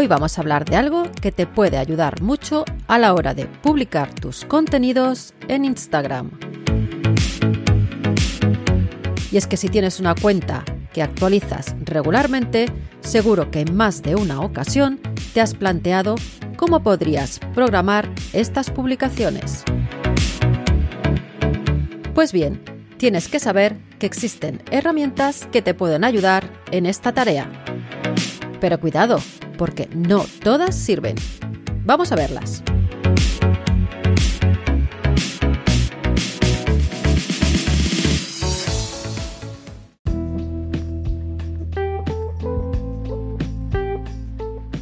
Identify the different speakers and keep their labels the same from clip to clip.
Speaker 1: Hoy vamos a hablar de algo que te puede ayudar mucho a la hora de publicar tus contenidos en Instagram. Y es que si tienes una cuenta que actualizas regularmente, seguro que en más de una ocasión te has planteado cómo podrías programar estas publicaciones. Pues bien, tienes que saber que existen herramientas que te pueden ayudar en esta tarea. Pero cuidado, porque no todas sirven. Vamos a verlas.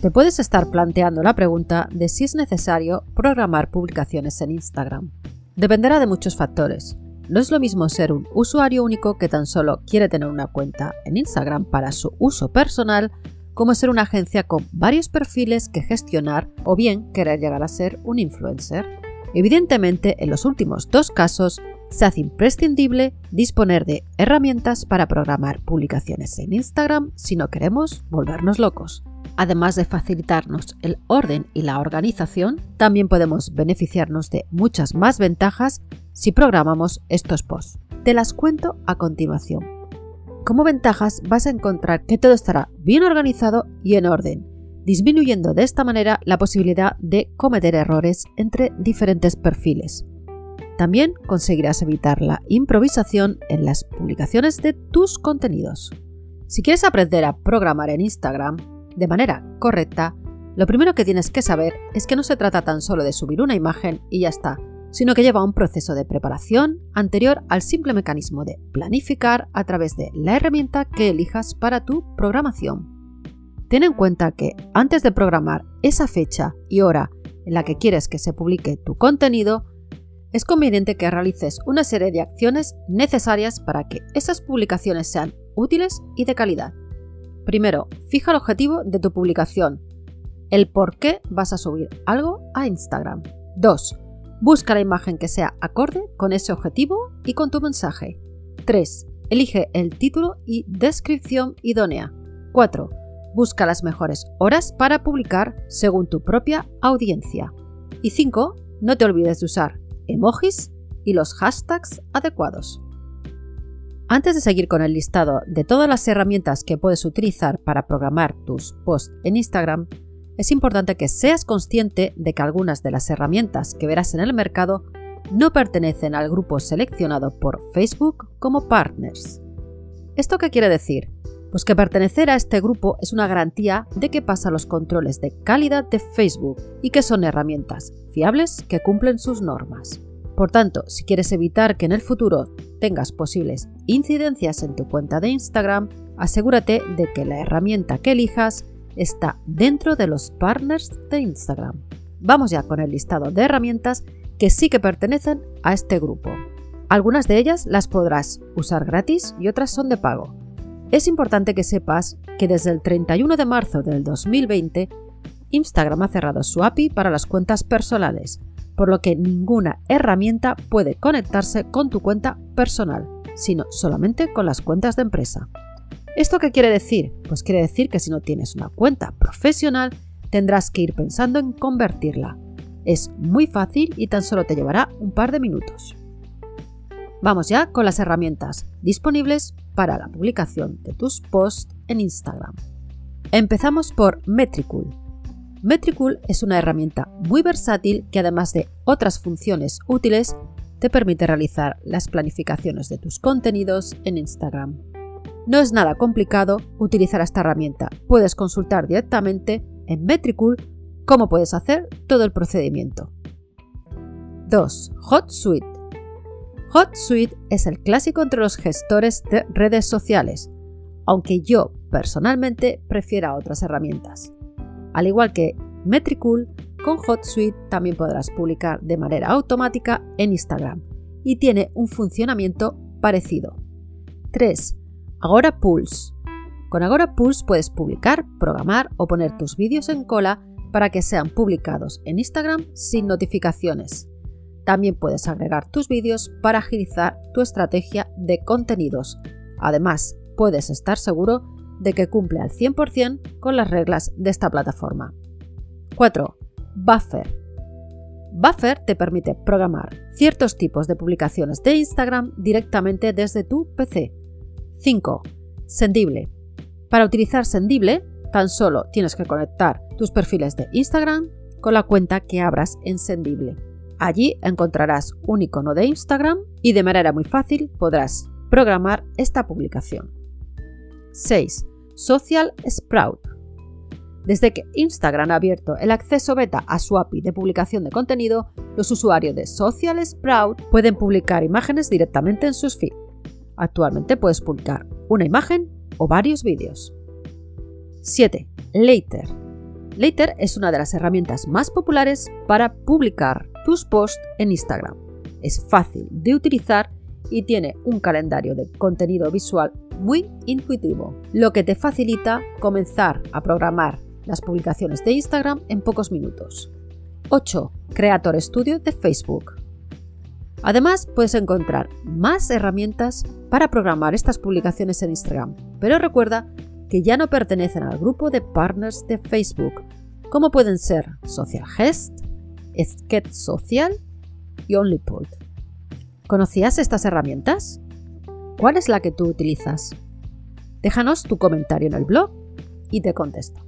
Speaker 1: Te puedes estar planteando la pregunta de si es necesario programar publicaciones en Instagram. Dependerá de muchos factores. No es lo mismo ser un usuario único que tan solo quiere tener una cuenta en Instagram para su uso personal como ser una agencia con varios perfiles que gestionar o bien querer llegar a ser un influencer. Evidentemente, en los últimos dos casos, se hace imprescindible disponer de herramientas para programar publicaciones en Instagram si no queremos volvernos locos. Además de facilitarnos el orden y la organización, también podemos beneficiarnos de muchas más ventajas si programamos estos posts. Te las cuento a continuación. Como ventajas vas a encontrar que todo estará bien organizado y en orden, disminuyendo de esta manera la posibilidad de cometer errores entre diferentes perfiles. También conseguirás evitar la improvisación en las publicaciones de tus contenidos. Si quieres aprender a programar en Instagram de manera correcta, lo primero que tienes que saber es que no se trata tan solo de subir una imagen y ya está, sino que lleva un proceso de preparación anterior al simple mecanismo de planificar a través de la herramienta que elijas para tu programación. Ten en cuenta que antes de programar esa fecha y hora en la que quieres que se publique tu contenido, es conveniente que realices una serie de acciones necesarias para que esas publicaciones sean útiles y de calidad. Primero, fija el objetivo de tu publicación, el por qué vas a subir algo a Instagram. 2. Busca la imagen que sea acorde con ese objetivo y con tu mensaje. 3. Elige el título y descripción idónea. 4. Busca las mejores horas para publicar según tu propia audiencia. Y 5. No te olvides de usar emojis y los hashtags adecuados. Antes de seguir con el listado de todas las herramientas que puedes utilizar para programar tus posts en Instagram, es importante que seas consciente de que algunas de las herramientas que verás en el mercado no pertenecen al grupo seleccionado por Facebook como partners. ¿Esto qué quiere decir? Pues que pertenecer a este grupo es una garantía de que pasa los controles de calidad de Facebook y que son herramientas fiables que cumplen sus normas. Por tanto, si quieres evitar que en el futuro tengas posibles incidencias en tu cuenta de Instagram, asegúrate de que la herramienta que elijas está dentro de los partners de Instagram. Vamos ya con el listado de herramientas que sí que pertenecen a este grupo. Algunas de ellas las podrás usar gratis y otras son de pago. Es importante que sepas que desde el 31 de marzo del 2020 Instagram ha cerrado su API para las cuentas personales, por lo que ninguna herramienta puede conectarse con tu cuenta personal, sino solamente con las cuentas de empresa. ¿Esto qué quiere decir? Pues quiere decir que si no tienes una cuenta profesional, tendrás que ir pensando en convertirla. Es muy fácil y tan solo te llevará un par de minutos. Vamos ya con las herramientas disponibles para la publicación de tus posts en Instagram. Empezamos por Metricool. Metricool es una herramienta muy versátil que además de otras funciones útiles, te permite realizar las planificaciones de tus contenidos en Instagram. No es nada complicado utilizar esta herramienta. Puedes consultar directamente en Metricool cómo puedes hacer todo el procedimiento. 2. HotSuite. HotSuite es el clásico entre los gestores de redes sociales, aunque yo personalmente prefiero otras herramientas. Al igual que Metricool, con HotSuite también podrás publicar de manera automática en Instagram y tiene un funcionamiento parecido. 3. Agora Pulse. Con Agora Pulse puedes publicar, programar o poner tus vídeos en cola para que sean publicados en Instagram sin notificaciones. También puedes agregar tus vídeos para agilizar tu estrategia de contenidos. Además, puedes estar seguro de que cumple al 100% con las reglas de esta plataforma. 4. Buffer. Buffer te permite programar ciertos tipos de publicaciones de Instagram directamente desde tu PC. 5. Sendible. Para utilizar Sendible, tan solo tienes que conectar tus perfiles de Instagram con la cuenta que abras en Sendible. Allí encontrarás un icono de Instagram y de manera muy fácil podrás programar esta publicación. 6. Social Sprout. Desde que Instagram ha abierto el acceso beta a su API de publicación de contenido, los usuarios de Social Sprout pueden publicar imágenes directamente en sus feeds. Actualmente puedes publicar una imagen o varios vídeos. 7. Later. Later es una de las herramientas más populares para publicar tus posts en Instagram. Es fácil de utilizar y tiene un calendario de contenido visual muy intuitivo, lo que te facilita comenzar a programar las publicaciones de Instagram en pocos minutos. 8. Creator Studio de Facebook. Además, puedes encontrar más herramientas para programar estas publicaciones en Instagram, pero recuerda que ya no pertenecen al grupo de partners de Facebook, como pueden ser Social Gest, Sketch Social y OnlyPod. ¿Conocías estas herramientas? ¿Cuál es la que tú utilizas? Déjanos tu comentario en el blog y te contesto.